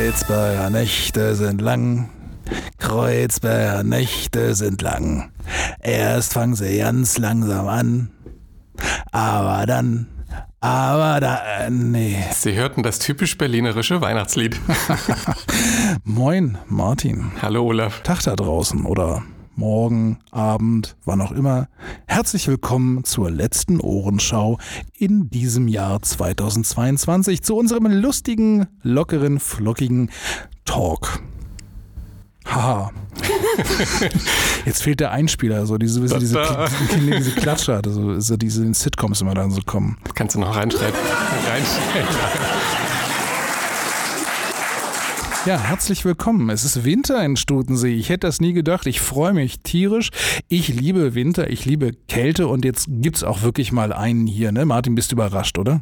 Kreuzberger Nächte sind lang. Kreuzberger Nächte sind lang. Erst fangen sie ganz langsam an. Aber dann, aber da, äh, nee. Sie hörten das typisch berlinerische Weihnachtslied. Moin, Martin. Hallo Olaf. Tag da draußen oder morgen, Abend, wann auch immer. Herzlich willkommen zur letzten Ohrenschau in diesem Jahr 2022 zu unserem lustigen, lockeren, flockigen Talk. Haha. Jetzt fehlt der Einspieler, so diese, diese, diese, diese, Klatscher, also, so diese in Sitcoms immer dann so kommen. Kannst du noch reinschreiben? reinschreiben. Ja, herzlich willkommen. Es ist Winter in Stutensee. Ich hätte das nie gedacht. Ich freue mich tierisch. Ich liebe Winter, ich liebe Kälte und jetzt gibt's auch wirklich mal einen hier, ne? Martin, bist du überrascht, oder?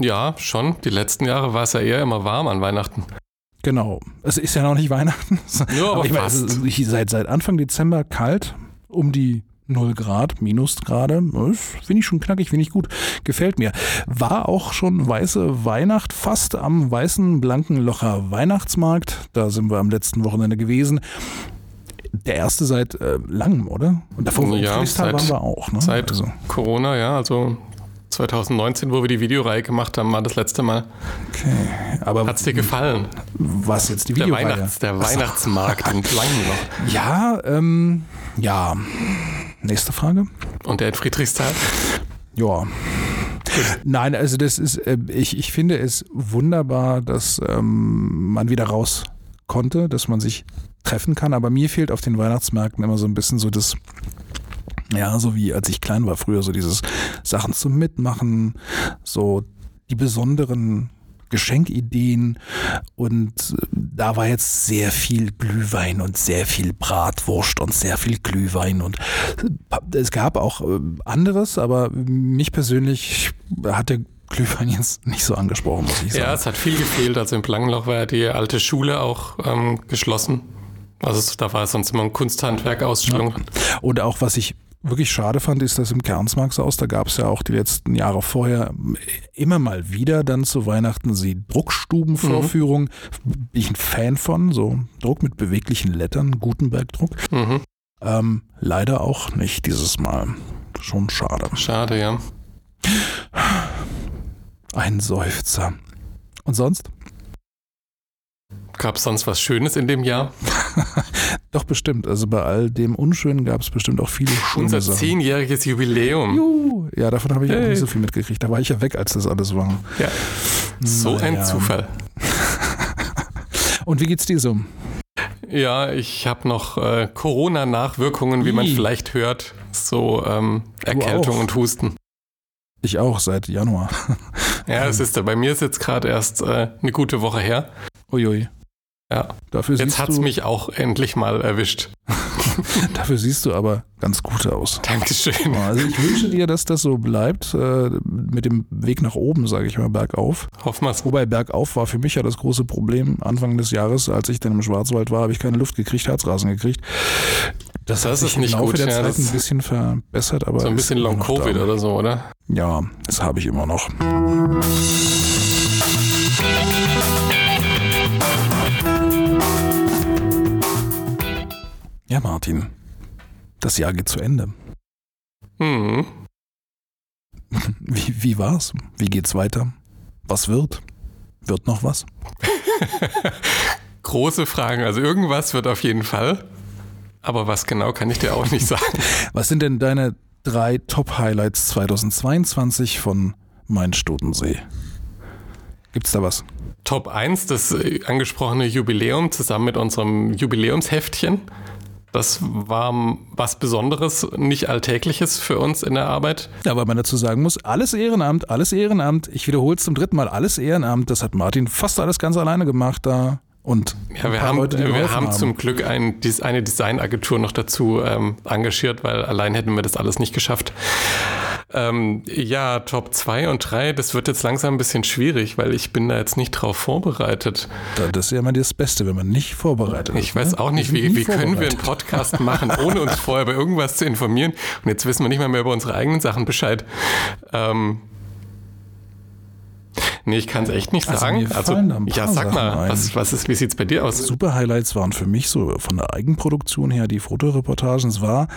Ja, schon. Die letzten Jahre war es ja eher immer warm an Weihnachten. Genau. Es ist ja noch nicht Weihnachten. Ja, aber ich meine, es seit, seit Anfang Dezember kalt, um die 0 Grad, Minusgrade. Finde ich schon knackig, finde ich gut. Gefällt mir. War auch schon weiße Weihnacht, fast am weißen, blanken Locher Weihnachtsmarkt. Da sind wir am letzten Wochenende gewesen. Der erste seit äh, langem, oder? Und davor Ja, seit- waren wir auch, ne? Seit also, Corona, ja, also 2019, wo wir die Videoreihe gemacht haben, war das letzte Mal. okay. Aber Hat's dir gefallen? was jetzt die Der, Videoreihe? Weihnachts-, der Weihnachtsmarkt in Langenloch. Ja, ähm, ja. Nächste Frage. Und der in Friedrichsthal? Ja. Nein, also das ist, äh, ich, ich finde es wunderbar, dass ähm, man wieder raus konnte, dass man sich treffen kann, aber mir fehlt auf den Weihnachtsmärkten immer so ein bisschen so das, ja, so wie als ich klein war früher, so dieses Sachen zum Mitmachen, so die besonderen Geschenkideen und äh, da war jetzt sehr viel Glühwein und sehr viel Bratwurst und sehr viel Glühwein und äh, es gab auch äh, anderes, aber mich persönlich hat der Glühwein jetzt nicht so angesprochen, muss ich sagen. Ja, es hat viel gefehlt. Also im Langenloch war ja die alte Schule auch ähm, geschlossen. Also es- da war sonst immer eine Kunsthandwerkausstellung. Und auch was ich wirklich schade fand, ist, dass im Kernsmarkshaus, da gab es ja auch die letzten Jahre vorher immer mal wieder dann zu Weihnachten die Druckstubenvorführung. Bin ich ein Fan von, so Druck mit beweglichen Lettern, Gutenberg-Druck. Mhm. Ähm, leider auch nicht dieses Mal. Schon schade. Schade, ja. Ein Seufzer. Und sonst? Gab es sonst was Schönes in dem Jahr? Doch bestimmt. Also bei all dem Unschönen gab es bestimmt auch viele schöne Unser Sachen. zehnjähriges Jubiläum. Juhu. Ja, davon habe ich auch Hey. nicht so viel mitgekriegt. Da war ich ja weg, als das alles war. Ja. So ein Naja. Zufall. Und wie geht's dir so? Ja, ich habe noch äh, Corona-Nachwirkungen, wie man vielleicht hört. So ähm, Erkältung auch. und Husten. Ich auch, seit Januar. Ja, es ist bei mir ist jetzt gerade erst äh, eine gute Woche her. Uiui. Ja. Dafür Jetzt hat's du, mich auch endlich mal erwischt. Dafür siehst du aber ganz gut aus. Dankeschön. Also ich wünsche dir, dass das so bleibt, äh, mit dem Weg nach oben, sage ich mal, bergauf. Hoffen wir's. Wobei bergauf war für mich ja das große Problem. Anfang des Jahres, als ich dann im Schwarzwald war, habe ich keine Luft gekriegt, Herzrasen gekriegt. Das, Das sich ist im nicht Laufe gut, der ja, Zeit ein bisschen verbessert, aber So ein bisschen Long Covid da. oder so, oder? Ja, das habe ich immer noch. Ja, Martin, das Jahr geht zu Ende. Hm. Wie, wie war's? Wie geht's weiter? Was wird? Wird noch was? Große Fragen. Also irgendwas wird auf jeden Fall. Aber was genau kann ich dir auch nicht sagen. Was sind denn deine drei Top-Highlights 2022 von Mein Stutensee? Gibt's da was? Top 1, das äh, angesprochene Jubiläum zusammen mit unserem Jubiläumsheftchen. Das war was Besonderes, nicht Alltägliches für uns in der Arbeit. Ja, weil man dazu sagen muss, alles Ehrenamt, alles Ehrenamt. Ich wiederhole es zum dritten Mal, alles Ehrenamt. Das hat Martin fast alles ganz alleine gemacht da. Und Ja, wir haben, Leute, wir haben zum Glück ein, eine Designagentur noch dazu ähm, engagiert, weil allein hätten wir das alles nicht geschafft. Ähm, ja, Top 2 und 3, das wird jetzt langsam ein bisschen schwierig, weil ich bin da jetzt nicht drauf vorbereitet. Da- Das ist ja immer das Beste, wenn man nicht vorbereitet ist. Ich weiß ne? auch nicht, wie, wie können wir einen. Podcast machen, ohne uns vorher über irgendwas zu informieren. Und jetzt wissen wir nicht mal mehr über unsere eigenen Sachen Bescheid. Ähm, Nee, ich kann es echt nicht Also sagen. Also, ja, sag mal, was, was ist, wie sieht's bei dir aus? Super Highlights waren für mich so von der Eigenproduktion her die Fotoreportagen. Es war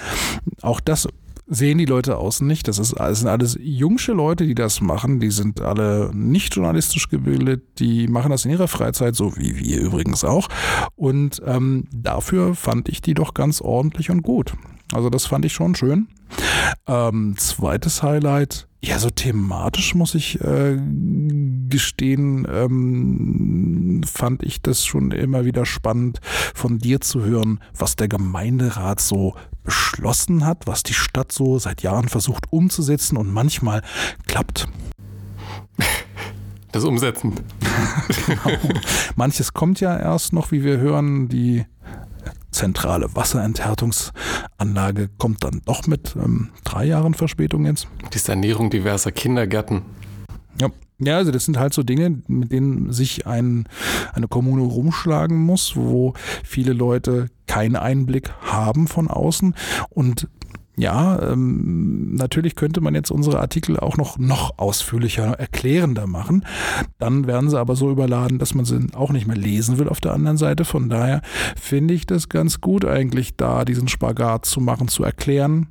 auch das sehen die Leute außen nicht. Das, ist, das sind alles jungsche Leute, die das machen. Die sind alle nicht journalistisch gebildet. Die machen das in ihrer Freizeit, so wie wir übrigens auch. Und ähm, dafür fand ich die doch ganz ordentlich und gut. Also das fand ich schon schön. Ähm, zweites Highlight, ja, so thematisch muss ich äh, gestehen, ähm, fand ich das schon immer wieder spannend, von dir zu hören, was der Gemeinderat so beschlossen hat, was die Stadt so seit Jahren versucht umzusetzen und manchmal klappt. Das Umsetzen. Manches kommt ja erst noch, wie wir hören, die zentrale Wasserenthärtungsanlage kommt dann doch mit ähm, drei Jahren Verspätung jetzt. Die Sanierung diverser Kindergärten. Ja. Ja, also das sind halt so Dinge, mit denen sich ein, eine Kommune rumschlagen muss, wo viele Leute keinen Einblick haben von außen. Und ja, ähm, natürlich könnte man jetzt unsere Artikel auch noch, noch ausführlicher erklärender machen. Dann werden sie aber so überladen, dass man sie auch nicht mehr lesen will auf der anderen Seite. Von daher finde ich das ganz gut eigentlich da, diesen Spagat zu machen, zu erklären,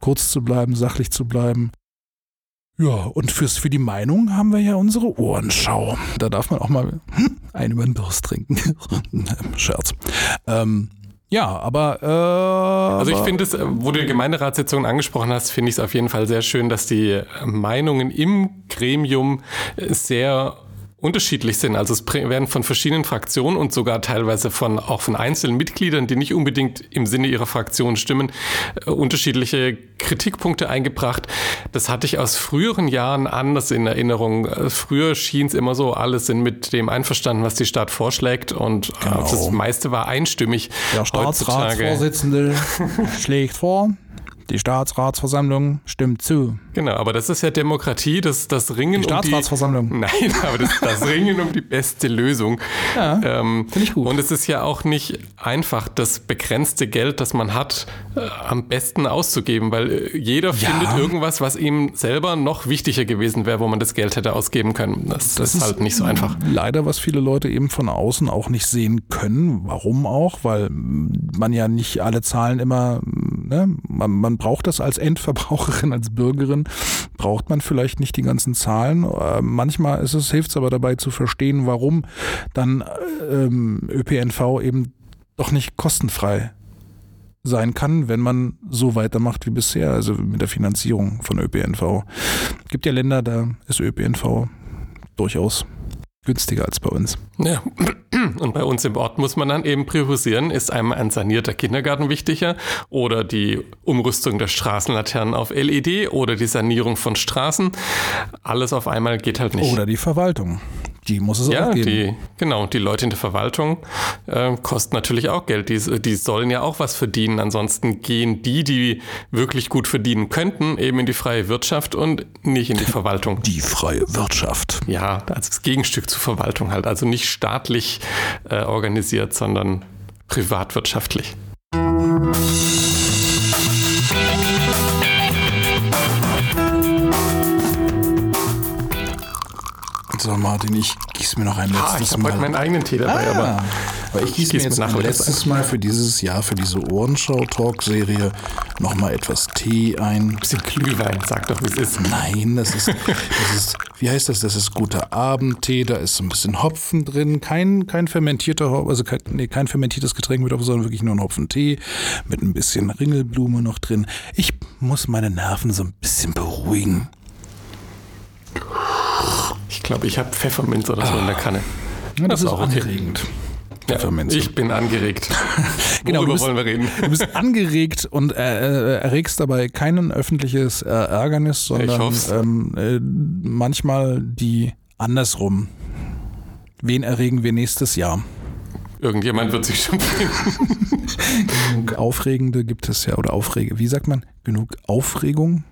kurz zu bleiben, sachlich zu bleiben. Ja, und fürs, für die Meinung haben wir ja unsere Ohrenschau. Da darf man auch mal hm, einen über den Durst trinken. Scherz. Ähm, ja, aber. Äh, Also ich finde es, äh, wo du die Gemeinderatssitzungen angesprochen hast, finde ich es auf jeden Fall sehr schön, dass die äh, Meinungen im Gremium äh, sehr unterschiedlich sind. Also es werden von verschiedenen Fraktionen und sogar teilweise von auch von einzelnen Mitgliedern, die nicht unbedingt im Sinne ihrer Fraktion stimmen, äh, unterschiedliche Kritikpunkte eingebracht. Das hatte ich aus früheren Jahren anders in Erinnerung. Äh, Früher schien es immer so, alle sind mit dem einverstanden, was die Stadt vorschlägt und äh, Genau. das meiste war einstimmig. Der Staatsratsvorsitzende schlägt vor, die Staatsratsversammlung stimmt zu. Genau, aber das ist ja Demokratie, das, das Ringen Die um die... Staatsratsversammlung. Nein, aber das, das Ringen um die beste Lösung. Ja, ähm, finde ich gut. Und es ist ja auch nicht einfach, das begrenzte Geld, das man hat, äh, am besten auszugeben, weil äh, jeder Ja. findet irgendwas, was ihm selber noch wichtiger gewesen wäre, wo man das Geld hätte ausgeben können. Das, ist halt nicht so einfach. Leider, was viele Leute eben von außen auch nicht sehen können. Warum auch? Weil man ja nicht alle Zahlen immer, ne? man, man braucht das als Endverbraucherin, als Bürgerin, braucht man vielleicht nicht die ganzen Zahlen. Äh, manchmal ist es, hilft es aber dabei zu verstehen, warum dann äh, ähm, ÖPNV eben doch nicht kostenfrei sein kann, wenn man so weitermacht wie bisher, also mit der Finanzierung von ÖPNV. Es gibt ja Länder, da ist ÖPNV durchaus günstiger als bei uns. Ja. Und bei uns im Ort muss man dann eben priorisieren, ist einem ein sanierter Kindergarten wichtiger oder die Umrüstung der Straßenlaternen auf LED oder die Sanierung von Straßen. Alles auf einmal geht halt nicht. Oder die Verwaltung. Die muss es ja, auch geben. die, genau, die Leute in der Verwaltung äh, kosten natürlich auch Geld. Die, die sollen ja auch was verdienen. Ansonsten gehen die, die wirklich gut verdienen könnten, eben in die freie Wirtschaft und nicht in die Verwaltung. Die freie Wirtschaft. Ja, als das Gegenstück zur Verwaltung halt. Also nicht staatlich äh, organisiert, sondern privatwirtschaftlich. So, Martin, ich gieße mir noch ein Ah, ich letztes habe Mal. heute meinen eigenen Tee dabei, aber Ah, aber ich gieße mir jetzt nachher letztes Mal für dieses Jahr, für diese Ohrenschau-Talk-Serie nochmal etwas Tee ein. ein bisschen Glühwein, sag doch, wie es ist. Nein, das ist, das ist, wie heißt das? Das ist guter Abendtee, da ist so ein bisschen Hopfen drin, kein, kein fermentierter also kein, nee, kein fermentiertes Getränk mit Hopfen, sondern wirklich nur ein Hopfentee mit ein bisschen Ringelblume noch drin. Ich muss meine Nerven so ein bisschen beruhigen. Ich glaube, ich habe Pfefferminz oder so in der Kanne. Ja, Das ist auch okay. anregend. Ja, Pfefferminze. ich bin angeregt. Genau, Worüber bist- wollen wir reden? Du bist angeregt und äh, äh, erregst dabei kein öffentliches äh, Ärgernis, sondern ähm, äh, manchmal die andersrum. Wen erregen wir nächstes Jahr? Irgendjemand wird sich schon. Genug Aufregende gibt es ja, oder Aufrege, wie sagt man? Genug Aufregung?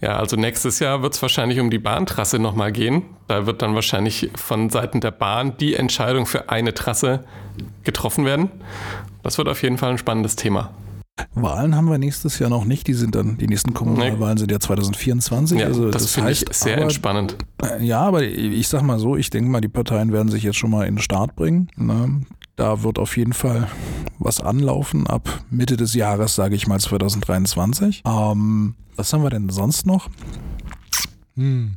Ja, also nächstes Jahr wird es wahrscheinlich um die Bahntrasse nochmal gehen. Da wird dann wahrscheinlich von Seiten der Bahn die Entscheidung für eine Trasse getroffen werden. Das wird auf jeden Fall ein spannendes Thema. Wahlen haben wir nächstes Jahr noch nicht. Die sind dann, die nächsten Kommunalwahlen sind ja 2024. Ja, also das, das finde ich sehr aber, entspannend. äh, Ja, aber ich sag mal so, ich denke mal, die Parteien werden sich jetzt schon mal in den Start bringen. Ne? Da wird auf jeden Fall was anlaufen ab Mitte des Jahres, sage ich mal 2023. Ähm, was haben wir denn sonst noch? Hm.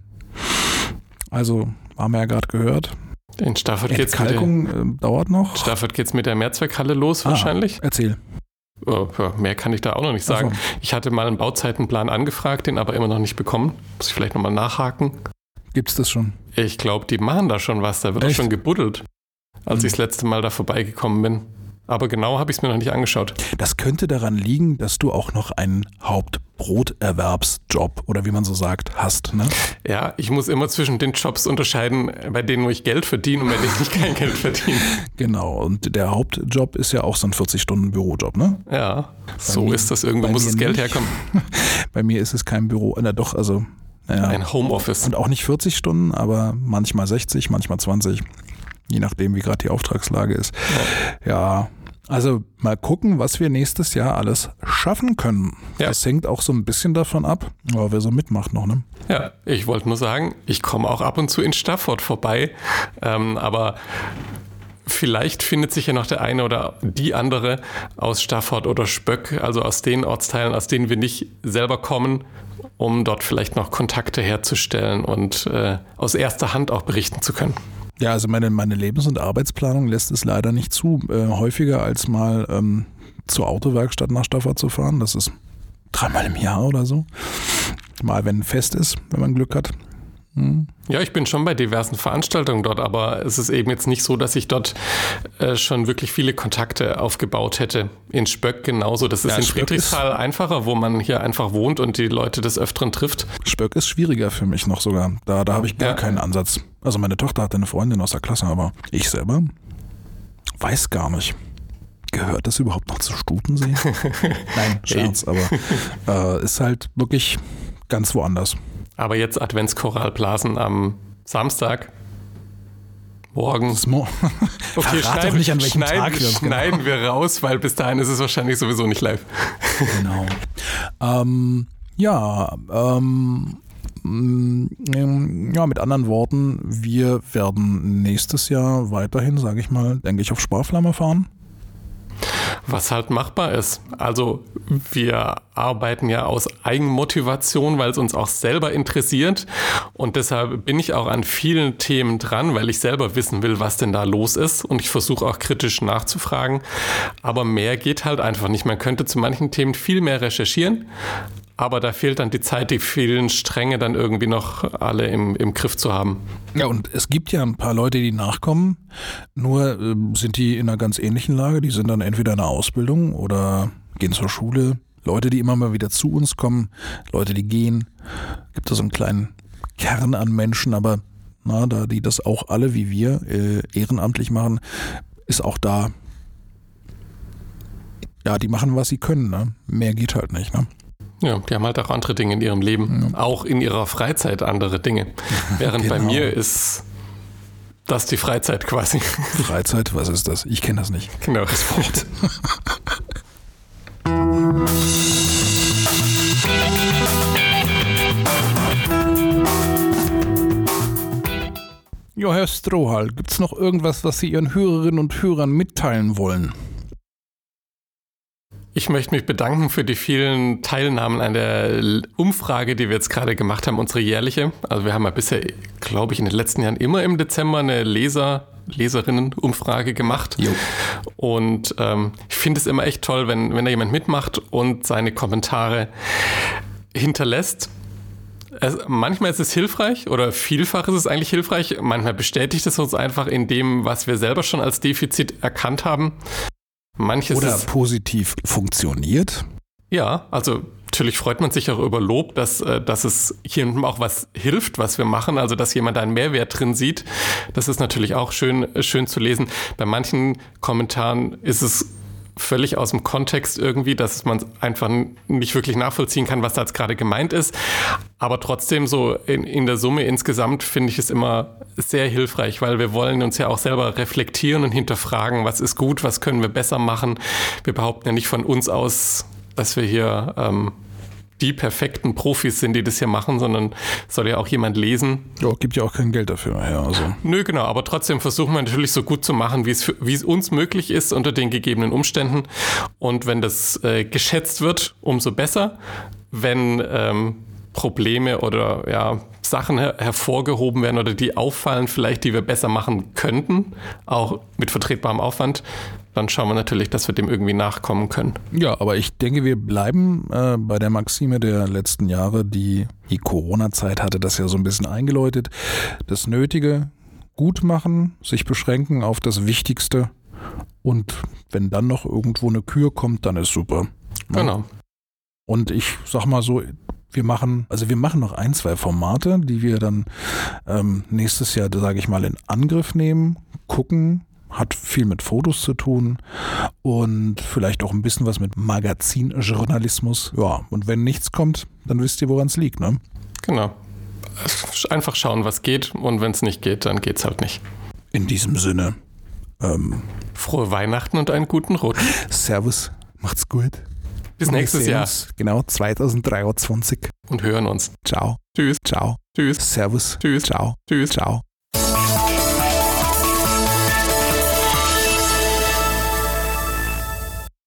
Also, haben wir ja gerade gehört. In Stafford geht's mit der, äh, dauert noch. Stafford geht's mit der Mehrzweckhalle los Ah, wahrscheinlich. Erzähl. Ja, mehr kann ich da auch noch nicht sagen. Ach so. Ich hatte mal einen Bauzeitenplan angefragt, den aber immer noch nicht bekommen. Muss ich vielleicht nochmal nachhaken. Gibt's das schon? Ich glaube, die machen da schon was. Da wird auch Echt? schon gebuddelt, als Hm. ich das letzte Mal da vorbeigekommen bin. Aber genau habe ich es mir noch nicht angeschaut. Das könnte daran liegen, dass du auch noch einen Hauptbroterwerbsjob oder wie man so sagt, hast. Ne? Ja, ich muss immer zwischen den Jobs unterscheiden, bei denen wo ich Geld verdiene und bei denen ich kein Geld verdiene. Genau. Und der Hauptjob ist ja auch so ein 40-Stunden-Bürojob. Ne? Ja, so mir- ist das. Irgendwo bei muss das Geld nicht. herkommen. Bei mir ist es kein Büro. Na doch, also. Naja. Ein Homeoffice. Und auch nicht 40 Stunden, aber manchmal 60, manchmal 20. Je nachdem, wie gerade die Auftragslage ist. Ja. Also mal gucken, was wir nächstes Jahr alles schaffen können. Ja. Das hängt auch so ein bisschen davon ab, wer so mitmacht noch, ne? Ja, ich wollte nur sagen, ich komme auch ab und zu in Stafford vorbei, ähm, aber vielleicht findet sich ja noch der eine oder die andere aus Stafford oder Spöck, also aus den Ortsteilen, aus denen wir nicht selber kommen, um dort vielleicht noch Kontakte herzustellen und äh, aus erster Hand auch berichten zu können. Ja, also meine, meine Lebens- und Arbeitsplanung lässt es leider nicht zu, äh, häufiger als mal ähm, zur Autowerkstatt nach Stafford zu fahren. Das ist dreimal im Jahr oder so. Mal, wenn ein Fest ist, wenn man Glück hat. Hm. Ja, ich bin schon bei diversen Veranstaltungen dort, aber es ist eben jetzt nicht so, dass ich dort äh, schon wirklich viele Kontakte aufgebaut hätte. In Spöck genauso. Das ist Ja, in Spöck Friedrichsthal einfacher, wo man hier einfach wohnt und die Leute des Öfteren trifft. Spöck ist schwieriger für mich noch sogar. Da, da habe ich gar Ja. keinen Ansatz. Also meine Tochter hatte eine Freundin aus der Klasse, aber ich selber weiß gar nicht. Gehört das überhaupt noch zu Stutensee? Nein, Scherz, aber äh, ist halt wirklich ganz woanders. Aber jetzt Adventskoralblasen am Samstag. Morgen. Okay, doch nicht, an welchem schneiden, Tag wir genau- schneiden wir raus, weil bis dahin ist es wahrscheinlich sowieso nicht live. Genau. ähm, ja, ähm, mm, ja, mit anderen Worten, wir werden nächstes Jahr weiterhin, sage ich mal, denke ich, auf Sparflamme fahren. Was halt machbar ist. Also wir arbeiten ja aus Eigenmotivation, weil es uns auch selber interessiert. Und deshalb bin ich auch an vielen Themen dran, weil ich selber wissen will, was denn da los ist. Und ich versuche auch kritisch nachzufragen. Aber mehr geht halt einfach nicht. Man könnte zu manchen Themen viel mehr recherchieren. Aber da fehlt dann die Zeit, die vielen Stränge dann irgendwie noch alle im, im Griff zu haben. Ja, und es gibt ja ein paar Leute, die nachkommen, nur ähm, sind die in einer ganz ähnlichen Lage. Die sind dann entweder in der Ausbildung oder gehen zur Schule. Leute, die immer mal wieder zu uns kommen, Leute, die gehen. Gibt da so einen kleinen Kern an Menschen, aber na, da die das auch alle wie wir äh, ehrenamtlich machen, ist auch da. Ja, die machen, was sie können. Ne? Mehr geht halt nicht. Ne? Ja, die haben halt auch andere Dinge in ihrem Leben, auch in ihrer Freizeit andere Dinge. Während bei Genau. mir ist das die Freizeit quasi. Freizeit, was ist das? Ich kenne das nicht. genau. Ja, Herr Strohal, gibt's noch irgendwas, was Sie Ihren Hörerinnen und Hörern mitteilen wollen? Ich möchte mich bedanken für die vielen Teilnahmen an der Umfrage, die wir jetzt gerade gemacht haben, unsere jährliche. Also wir haben ja bisher, glaube ich, in den letzten Jahren immer im Dezember eine Leser, Leserinnen-Umfrage gemacht. Jo. Und ähm, ich finde es immer echt toll, wenn, wenn da jemand mitmacht und seine Kommentare hinterlässt. Es, manchmal ist es hilfreich oder vielfach ist es eigentlich hilfreich. Manchmal bestätigt es uns einfach in dem, was wir selber schon als Defizit erkannt haben. Manches Oder ist, positiv funktioniert? ja, also natürlich freut man sich auch über Lob, dass, äh, dass es hier auch was hilft, was wir machen, also dass jemand einen Mehrwert drin sieht. Das ist natürlich auch schön, schön zu lesen. Bei manchen Kommentaren ist es völlig aus dem Kontext irgendwie, dass man einfach nicht wirklich nachvollziehen kann, was da jetzt gerade gemeint ist. Aber trotzdem so in, in der Summe insgesamt finde ich es immer sehr hilfreich, weil wir wollen uns ja auch selber reflektieren und hinterfragen, was ist gut, was können wir besser machen. Wir behaupten ja nicht von uns aus, dass wir hier ähm, die perfekten Profis sind, die das hier machen, sondern soll ja auch jemand lesen. Ja, gibt ja auch kein Geld dafür. Ja, also. Nö, genau, aber trotzdem versuchen wir natürlich so gut zu machen, wie es, wie es uns möglich ist unter den gegebenen Umständen. Und wenn das äh, geschätzt wird, umso besser. Wenn ähm, Probleme oder ja, Sachen her hervorgehoben werden oder die auffallen, vielleicht die wir besser machen könnten, auch mit vertretbarem Aufwand, dann schauen wir natürlich, dass wir dem irgendwie nachkommen können. Ja, aber ich denke, wir bleiben äh, bei der Maxime der letzten Jahre. Die, die Corona-Zeit hatte das ja so ein bisschen eingeläutet. Das Nötige gut machen, sich beschränken auf das Wichtigste und wenn dann noch irgendwo eine Kür kommt, dann ist super. Ja? Genau. Und ich sag mal so, wir machen, also wir machen noch ein, zwei Formate, die wir dann ähm, nächstes Jahr, sage ich mal, in Angriff nehmen, gucken, hat viel mit Fotos zu tun und vielleicht auch ein bisschen was mit Magazinjournalismus. Ja, und wenn nichts kommt, dann wisst ihr, woran es liegt, ne? Genau. Einfach schauen, was geht und wenn es nicht geht, dann geht's halt nicht. In diesem Sinne. Ähm, Frohe Weihnachten und einen guten Rutsch. Servus, macht's gut. Bis nächstes Jahr. Genau, 2023. Und hören uns. Ciao. Tschüss. Ciao. Tschüss. Servus. Tschüss. Ciao. Tschüss. Ciao.